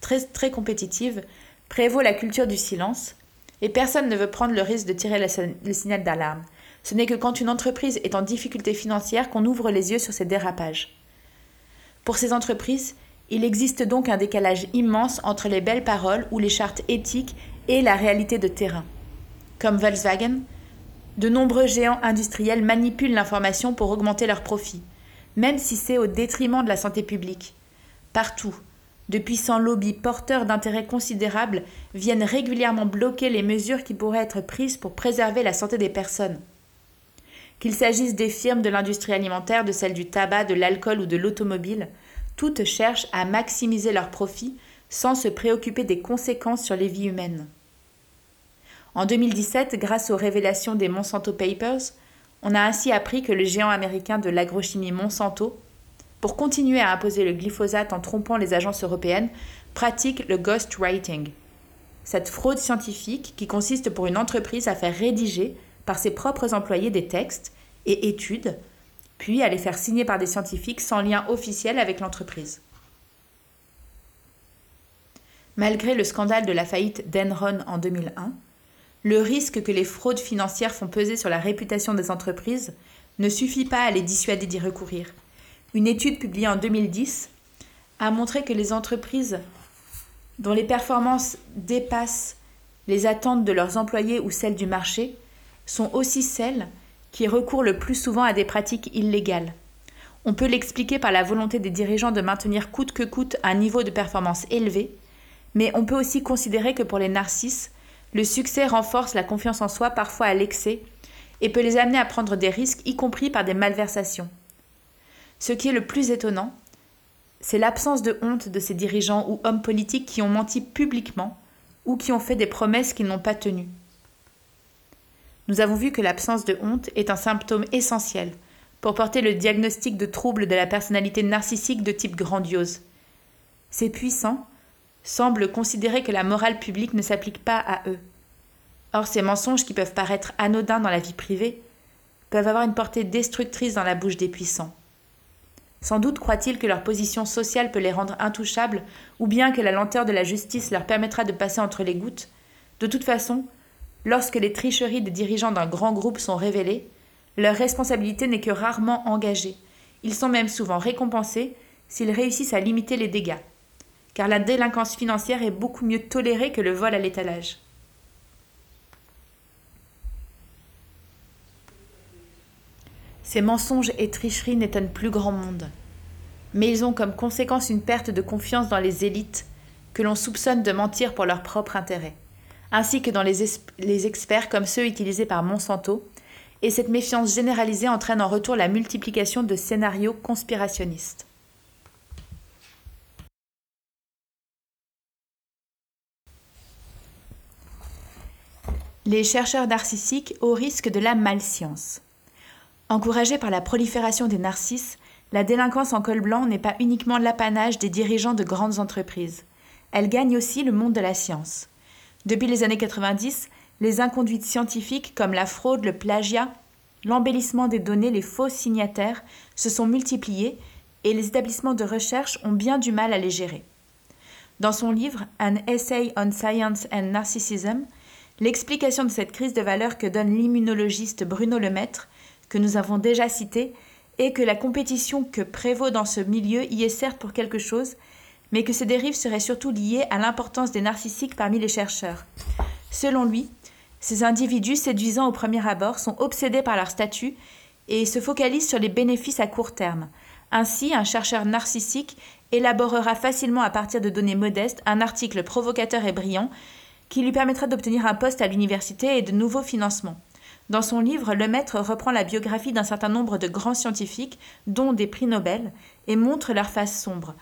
très, très compétitive, prévaut la culture du silence, et personne ne veut prendre le risque de tirer le, signal d'alarme. Ce n'est que quand une entreprise est en difficulté financière qu'on ouvre les yeux sur ces dérapages. Pour ces entreprises, Il existe donc un décalage immense entre les belles paroles ou les chartes éthiques et la réalité de terrain. Comme Volkswagen, de nombreux géants industriels manipulent l'information pour augmenter leurs profits, même si c'est au détriment de la santé publique. Partout, de puissants lobbies porteurs d'intérêts considérables viennent régulièrement bloquer les mesures qui pourraient être prises pour préserver la santé des personnes. Qu'il s'agisse des firmes de l'industrie alimentaire, de celles du tabac, de l'alcool ou de l'automobile, toutes cherchent à maximiser leurs profits sans se préoccuper des conséquences sur les vies humaines. En 2017, grâce aux révélations des Monsanto Papers, on a ainsi appris que le géant américain de l'agrochimie Monsanto, pour continuer à imposer le glyphosate en trompant les agences européennes, pratique le ghostwriting. Cette fraude scientifique qui consiste pour une entreprise à faire rédiger par ses propres employés des textes et études, puis à les faire signer par des scientifiques sans lien officiel avec l'entreprise. Malgré le scandale de la faillite d'Enron en 2001, le risque que les fraudes financières font peser sur la réputation des entreprises ne suffit pas à les dissuader d'y recourir. Une étude publiée en 2010 a montré que les entreprises dont les performances dépassent les attentes de leurs employés ou celles du marché sont aussi celles qui recourent le plus souvent à des pratiques illégales. On peut l'expliquer par la volonté des dirigeants de maintenir coûte que coûte un niveau de performance élevé, mais on peut aussi considérer que pour les narcisses, le succès renforce la confiance en soi parfois à l'excès et peut les amener à prendre des risques, y compris par des malversations. Ce qui est le plus étonnant, c'est l'absence de honte de ces dirigeants ou hommes politiques qui ont menti publiquement ou qui ont fait des promesses qu'ils n'ont pas tenues. Nous avons vu que l'absence de honte est un symptôme essentiel pour porter le diagnostic de troubles de la personnalité narcissique de type grandiose. Ces puissants semblent considérer que la morale publique ne s'applique pas à eux. Or, ces mensonges qui peuvent paraître anodins dans la vie privée peuvent avoir une portée destructrice dans la bouche des puissants. Sans doute croient-ils que leur position sociale peut les rendre intouchables, ou bien que la lenteur de la justice leur permettra de passer entre les gouttes. De toute façon, lorsque les tricheries des dirigeants d'un grand groupe sont révélées, leur responsabilité n'est que rarement engagée. Ils sont même souvent récompensés s'ils réussissent à limiter les dégâts car la délinquance financière est beaucoup mieux tolérée que le vol à l'étalage. Ces mensonges et tricheries n'étonnent plus grand monde, mais ils ont comme conséquence une perte de confiance dans les élites que l'on soupçonne de mentir pour leur propre intérêt, ainsi que dans les, experts comme ceux utilisés par Monsanto, et cette méfiance généralisée entraîne en retour la multiplication de scénarios conspirationnistes. Les chercheurs narcissiques au risque de la malscience. Encouragée par la prolifération des narcisses, la délinquance en col blanc n'est pas uniquement l'apanage des dirigeants de grandes entreprises. Elle gagne aussi le monde de la science. Depuis les années 90, les inconduites scientifiques comme la fraude, le plagiat, l'embellissement des données, les faux signataires se sont multipliés et les établissements de recherche ont bien du mal à les gérer. Dans son livre An Essay on Science and Narcissism, L'explication de cette crise de valeur que donne l'immunologiste Bruno Lemaître, que nous avons déjà cité, est que la compétition que prévaut dans ce milieu y est certes pour quelque chose, mais que ces dérives seraient surtout liées à l'importance des narcissiques parmi les chercheurs. Selon lui, ces individus séduisants au premier abord sont obsédés par leur statut et se focalisent sur les bénéfices à court terme. Ainsi, un chercheur narcissique élaborera facilement à partir de données modestes un article provocateur et brillant qui lui permettra d'obtenir un poste à l'université et de nouveaux financements. Dans son livre, le maître reprend la biographie d'un certain nombre de grands scientifiques, dont des prix Nobel, et montre leur face sombre.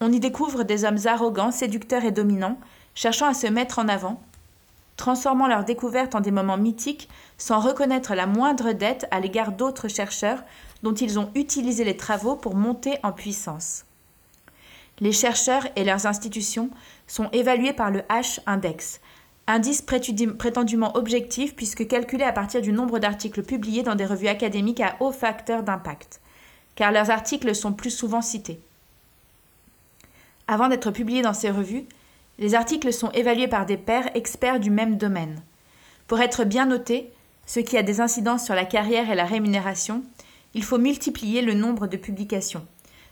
On y découvre des hommes arrogants, séducteurs et dominants, cherchant à se mettre en avant, transformant leurs découvertes en des moments mythiques sans reconnaître la moindre dette à l'égard d'autres chercheurs dont ils ont utilisé les travaux pour monter en puissance. Les chercheurs et leurs institutions sont évalués par le H-index, indice prétendument objectif puisque calculé à partir du nombre d'articles publiés dans des revues académiques à haut facteur d'impact, car leurs articles sont plus souvent cités. Avant d'être publiés dans ces revues, les articles sont évalués par des pairs experts du même domaine. Pour être bien notés, ce qui a des incidences sur la carrière et la rémunération, il faut multiplier le nombre de publications.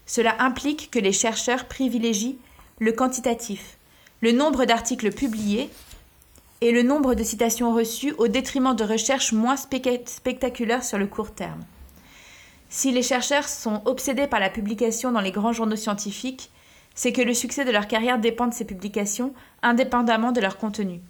Cela implique que les chercheurs privilégient le quantitatif, le nombre d'articles publiés et le nombre de citations reçues au détriment de recherches moins spectaculaires sur le court terme. Si les chercheurs sont obsédés par la publication dans les grands journaux scientifiques, c'est que le succès de leur carrière dépend de ces publications, indépendamment de leur contenu.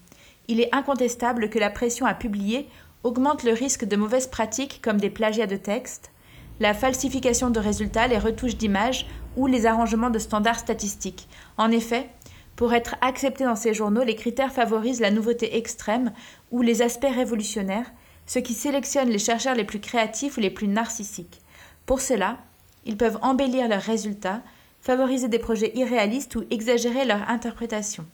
Il est incontestable que la pression à publier augmente le risque de mauvaises pratiques comme des plagiats de textes, la falsification de résultats, les retouches d'images ou les arrangements de standards statistiques. En effet, pour être acceptés dans ces journaux, les critères favorisent la nouveauté extrême ou les aspects révolutionnaires, ce qui sélectionne les chercheurs les plus créatifs ou les plus narcissiques. Pour cela, ils peuvent embellir leurs résultats, favoriser des projets irréalistes ou exagérer leur interprétation.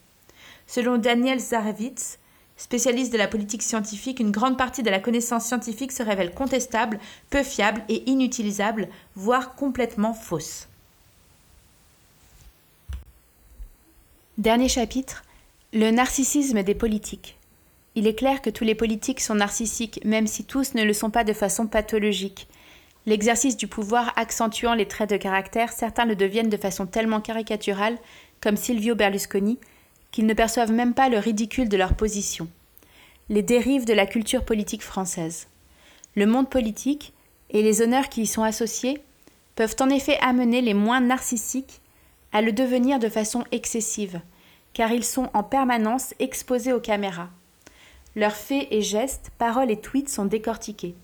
Selon Daniel Zarevitz, spécialiste de la politique scientifique, une grande partie de la connaissance scientifique se révèle contestable, peu fiable et inutilisable, voire complètement fausse. Dernier chapitre Le narcissisme des politiques. Il est clair que tous les politiques sont narcissiques, même si tous ne le sont pas de façon pathologique. L'exercice du pouvoir accentuant les traits de caractère, certains le deviennent de façon tellement caricaturale, comme Silvio Berlusconi, qu'ils ne perçoivent même pas le ridicule de leur position. Les dérives de la culture politique française. Le monde politique et les honneurs qui y sont associés peuvent en effet amener les moins narcissiques à le devenir de façon excessive, car ils sont en permanence exposés aux caméras. Leurs faits et gestes, paroles et tweets sont décortiqués.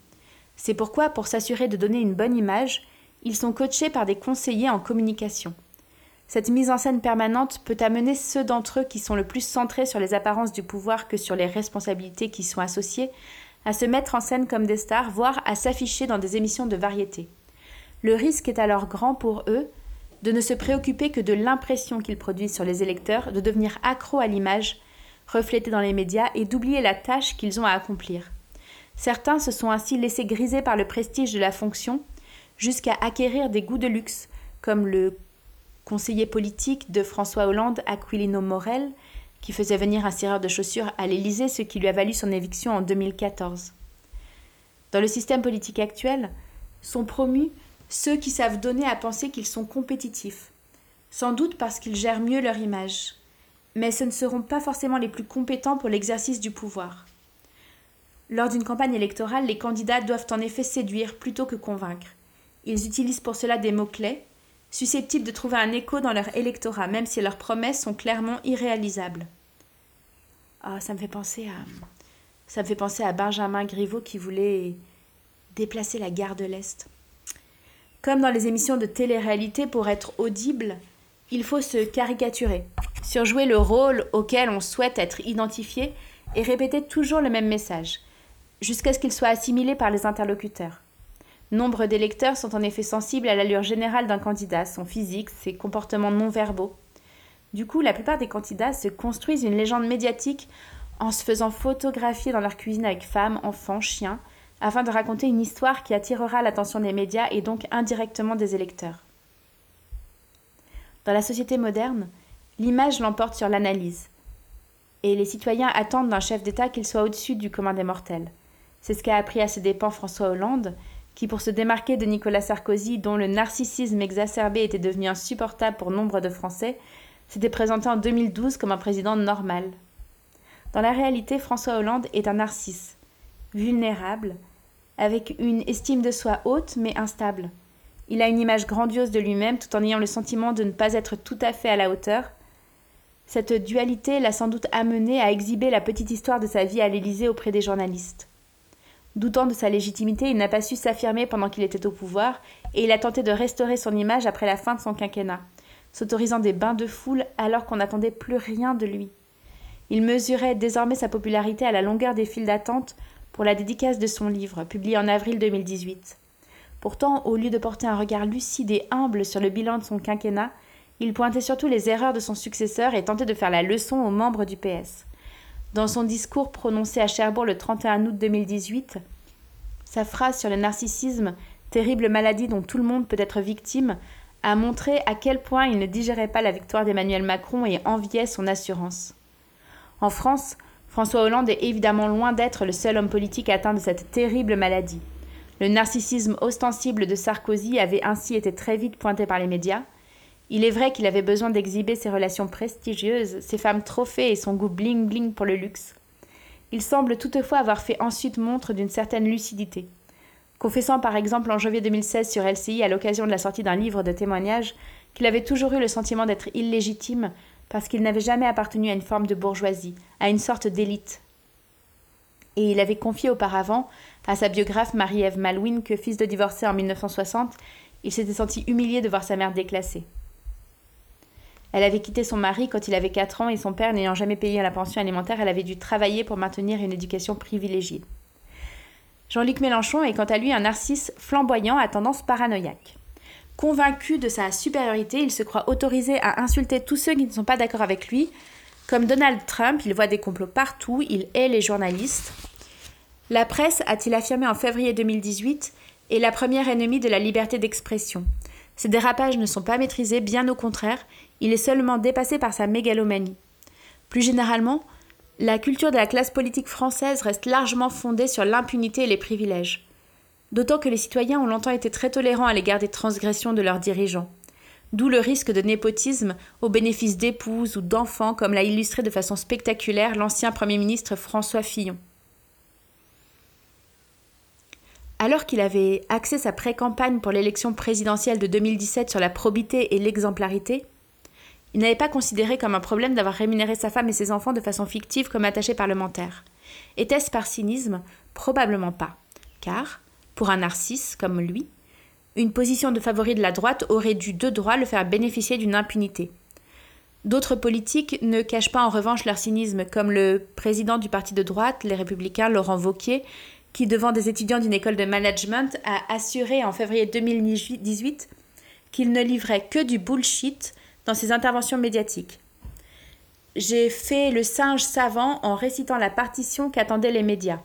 C'est pourquoi, pour s'assurer de donner une bonne image, ils sont coachés par des conseillers en communication. Cette mise en scène permanente peut amener ceux d'entre eux qui sont le plus centrés sur les apparences du pouvoir que sur les responsabilités qui sont associées à se mettre en scène comme des stars, voire à s'afficher dans des émissions de variété. Le risque est alors grand pour eux de ne se préoccuper que de l'impression qu'ils produisent sur les électeurs, de devenir accros à l'image reflétée dans les médias et d'oublier la tâche qu'ils ont à accomplir. Certains se sont ainsi laissés griser par le prestige de la fonction, jusqu'à acquérir des goûts de luxe, comme le conseiller politique de François Hollande, Aquilino Morel, qui faisait venir un serreur de chaussures à l'Élysée, ce qui lui a valu son éviction en 2014. Dans le système politique actuel, sont promus ceux qui savent donner à penser qu'ils sont compétitifs, sans doute parce qu'ils gèrent mieux leur image, mais ce ne seront pas forcément les plus compétents pour l'exercice du pouvoir. Lors d'une campagne électorale, les candidats doivent en effet séduire plutôt que convaincre. Ils utilisent pour cela des mots-clés, susceptibles de trouver un écho dans leur électorat, même si leurs promesses sont clairement irréalisables. Ah, ça me fait penser à. Ça me fait penser à Benjamin Griveaux qui voulait déplacer la gare de l'Est. Comme dans les émissions de télé-réalité, pour être audible, il faut se caricaturer, surjouer le rôle auquel on souhaite être identifié et répéter toujours le même message, jusqu'à ce qu'il soit assimilé par les interlocuteurs. Nombre d'électeurs sont en effet sensibles à l'allure générale d'un candidat, son physique, ses comportements non verbaux. Du coup, la plupart des candidats se construisent une légende médiatique en se faisant photographier dans leur cuisine avec femmes, enfants, chiens, afin de raconter une histoire qui attirera l'attention des médias et donc indirectement des électeurs. Dans la société moderne, l'image l'emporte sur l'analyse, et les citoyens attendent d'un chef d'État qu'il soit au-dessus du commun des mortels. C'est ce qu'a appris à ses dépens François Hollande, qui, pour se démarquer de Nicolas Sarkozy, dont le narcissisme exacerbé était devenu insupportable pour nombre de Français, s'était présenté en 2012 comme un président normal. Dans la réalité, François Hollande est un narcisse, vulnérable, avec une estime de soi haute mais instable. Il a une image grandiose de lui-même tout en ayant le sentiment de ne pas être tout à fait à la hauteur. Cette dualité l'a sans doute amené à exhiber la petite histoire de sa vie à l'Élysée auprès des journalistes. Doutant de sa légitimité, il n'a pas su s'affirmer pendant qu'il était au pouvoir, et il a tenté de restaurer son image après la fin de son quinquennat, s'autorisant des bains de foule alors qu'on n'attendait plus rien de lui. Il mesurait désormais sa popularité à la longueur des files d'attente pour la dédicace de son livre, publié en avril 2018. Pourtant, au lieu de porter un regard lucide et humble sur le bilan de son quinquennat, il pointait surtout les erreurs de son successeur et tentait de faire la leçon aux membres du PS. Dans son discours prononcé à Cherbourg le 31 août 2018, sa phrase sur le narcissisme, terrible maladie dont tout le monde peut être victime, a montré à quel point il ne digérait pas la victoire d'Emmanuel Macron et enviait son assurance. En France, François Hollande est évidemment loin d'être le seul homme politique atteint de cette terrible maladie. Le narcissisme ostensible de Sarkozy avait ainsi été très vite pointé par les médias. Il est vrai qu'il avait besoin d'exhiber ses relations prestigieuses, ses femmes trophées et son goût bling-bling pour le luxe. Il semble toutefois avoir fait ensuite montre d'une certaine lucidité. Confessant par exemple en janvier 2016 sur LCI à l'occasion de la sortie d'un livre de témoignages qu'il avait toujours eu le sentiment d'être illégitime parce qu'il n'avait jamais appartenu à une forme de bourgeoisie, à une sorte d'élite. Et il avait confié auparavant à sa biographe Marie-Ève Malouine que, fils de divorcé en 1960, il s'était senti humilié de voir sa mère déclassée. Elle avait quitté son mari quand il avait 4 ans et son père n'ayant jamais payé la pension alimentaire, elle avait dû travailler pour maintenir une éducation privilégiée. Jean-Luc Mélenchon est quant à lui un narcisse flamboyant à tendance paranoïaque. Convaincu de sa supériorité, il se croit autorisé à insulter tous ceux qui ne sont pas d'accord avec lui. Comme Donald Trump, il voit des complots partout, il hait les journalistes. La presse, a-t-il affirmé en février 2018, est la première ennemie de la liberté d'expression. Ces dérapages ne sont pas maîtrisés, bien au contraire, il est seulement dépassé par sa mégalomanie. Plus généralement, la culture de la classe politique française reste largement fondée sur l'impunité et les privilèges d'autant que les citoyens ont longtemps été très tolérants à l'égard des transgressions de leurs dirigeants. D'où le risque de népotisme au bénéfice d'épouses ou d'enfants, comme l'a illustré de façon spectaculaire l'ancien Premier ministre François Fillon. Alors qu'il avait axé sa pré-campagne pour l'élection présidentielle de 2017 sur la probité et l'exemplarité, il n'avait pas considéré comme un problème d'avoir rémunéré sa femme et ses enfants de façon fictive comme attachés parlementaires. Était-ce par cynisme? Probablement pas. Car, pour un narcisse comme lui, une position de favori de la droite aurait dû de droit le faire bénéficier d'une impunité. D'autres politiques ne cachent pas en revanche leur cynisme, comme le président du parti de droite, les Républicains, Laurent Vauquier, qui, devant des étudiants d'une école de management, a assuré en février 2018 qu'il ne livrait que du bullshit dans ses interventions médiatiques. J'ai fait le singe savant en récitant la partition qu'attendaient les médias.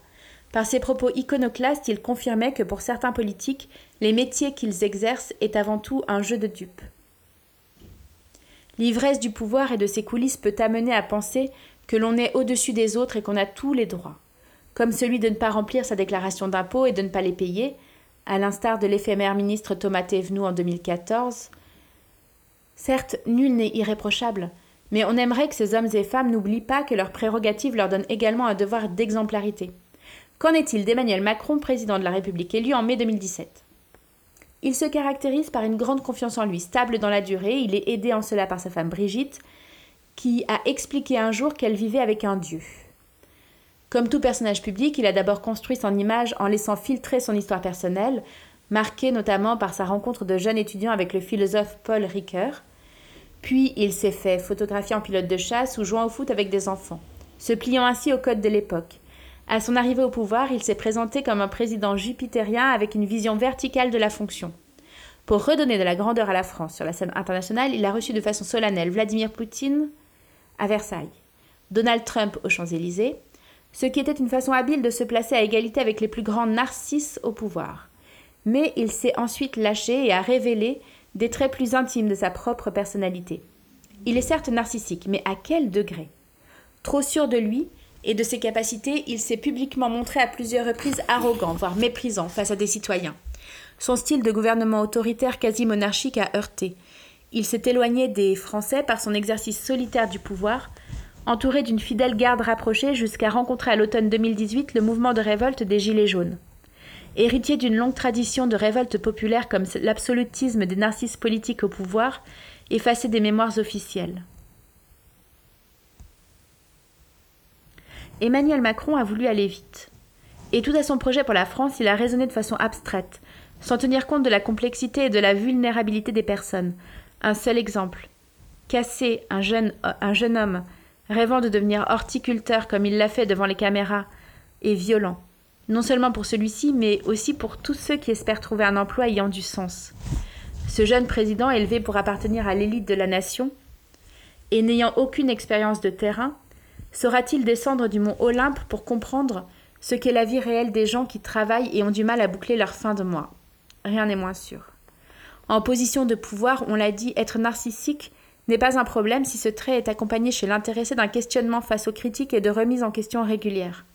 Par ses propos iconoclastes, il confirmait que pour certains politiques, les métiers qu'ils exercent est avant tout un jeu de dupes. L'ivresse du pouvoir et de ses coulisses peut amener à penser que l'on est au-dessus des autres et qu'on a tous les droits, comme celui de ne pas remplir sa déclaration d'impôt et de ne pas les payer, à l'instar de l'éphémère ministre Thomas Thévenoud en 2014. Certes, nul n'est irréprochable, mais on aimerait que ces hommes et femmes n'oublient pas que leurs prérogatives leur donnent également un devoir d'exemplarité. Qu'en est-il d'Emmanuel Macron, président de la République élu en mai 2017 Il se caractérise par une grande confiance en lui, stable dans la durée, il est aidé en cela par sa femme Brigitte, qui a expliqué un jour qu'elle vivait avec un dieu. Comme tout personnage public, il a d'abord construit son image en laissant filtrer son histoire personnelle, marquée notamment par sa rencontre de jeune étudiant avec le philosophe Paul Ricoeur. Puis il s'est fait photographier en pilote de chasse ou jouant au foot avec des enfants, se pliant ainsi au code de l'époque. À son arrivée au pouvoir, il s'est présenté comme un président jupitérien avec une vision verticale de la fonction. Pour redonner de la grandeur à la France sur la scène internationale, il a reçu de façon solennelle Vladimir Poutine à Versailles, Donald Trump aux Champs-Élysées, ce qui était une façon habile de se placer à égalité avec les plus grands narcisses au pouvoir. Mais il s'est ensuite lâché et a révélé des traits plus intimes de sa propre personnalité. Il est certes narcissique, mais à quel degré? Trop sûr de lui, et de ses capacités, il s'est publiquement montré à plusieurs reprises arrogant, voire méprisant face à des citoyens. Son style de gouvernement autoritaire quasi monarchique a heurté. Il s'est éloigné des Français par son exercice solitaire du pouvoir, entouré d'une fidèle garde rapprochée jusqu'à rencontrer à l'automne 2018 le mouvement de révolte des Gilets jaunes. Héritier d'une longue tradition de révolte populaire comme l'absolutisme des narcisses politiques au pouvoir, effacé des mémoires officielles. Emmanuel Macron a voulu aller vite. Et tout à son projet pour la France, il a raisonné de façon abstraite, sans tenir compte de la complexité et de la vulnérabilité des personnes. Un seul exemple. Casser un jeune, un jeune homme rêvant de devenir horticulteur comme il l'a fait devant les caméras est violent. Non seulement pour celui-ci, mais aussi pour tous ceux qui espèrent trouver un emploi ayant du sens. Ce jeune président, élevé pour appartenir à l'élite de la nation, et n'ayant aucune expérience de terrain, Saura-t-il descendre du mont Olympe pour comprendre ce qu'est la vie réelle des gens qui travaillent et ont du mal à boucler leur fin de mois? Rien n'est moins sûr. En position de pouvoir, on l'a dit, être narcissique n'est pas un problème si ce trait est accompagné chez l'intéressé d'un questionnement face aux critiques et de remise en question régulière.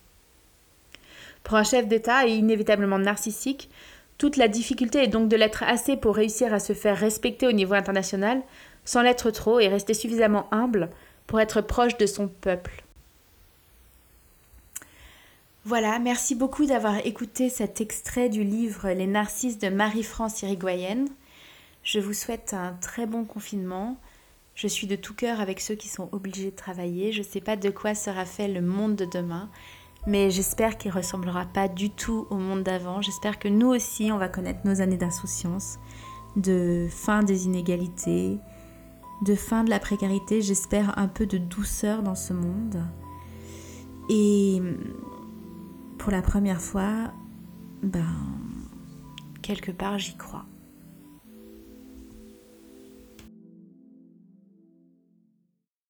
Pour un chef d'État et inévitablement narcissique, toute la difficulté est donc de l'être assez pour réussir à se faire respecter au niveau international, sans l'être trop et rester suffisamment humble pour être proche de son peuple. Voilà, merci beaucoup d'avoir écouté cet extrait du livre Les Narcisses de Marie-France Irigoyenne. Je vous souhaite un très bon confinement. Je suis de tout cœur avec ceux qui sont obligés de travailler. Je ne sais pas de quoi sera fait le monde de demain, mais j'espère qu'il ne ressemblera pas du tout au monde d'avant. J'espère que nous aussi, on va connaître nos années d'insouciance, de fin des inégalités, de fin de la précarité. J'espère un peu de douceur dans ce monde. Et pour la première fois, ben, quelque part, j'y crois.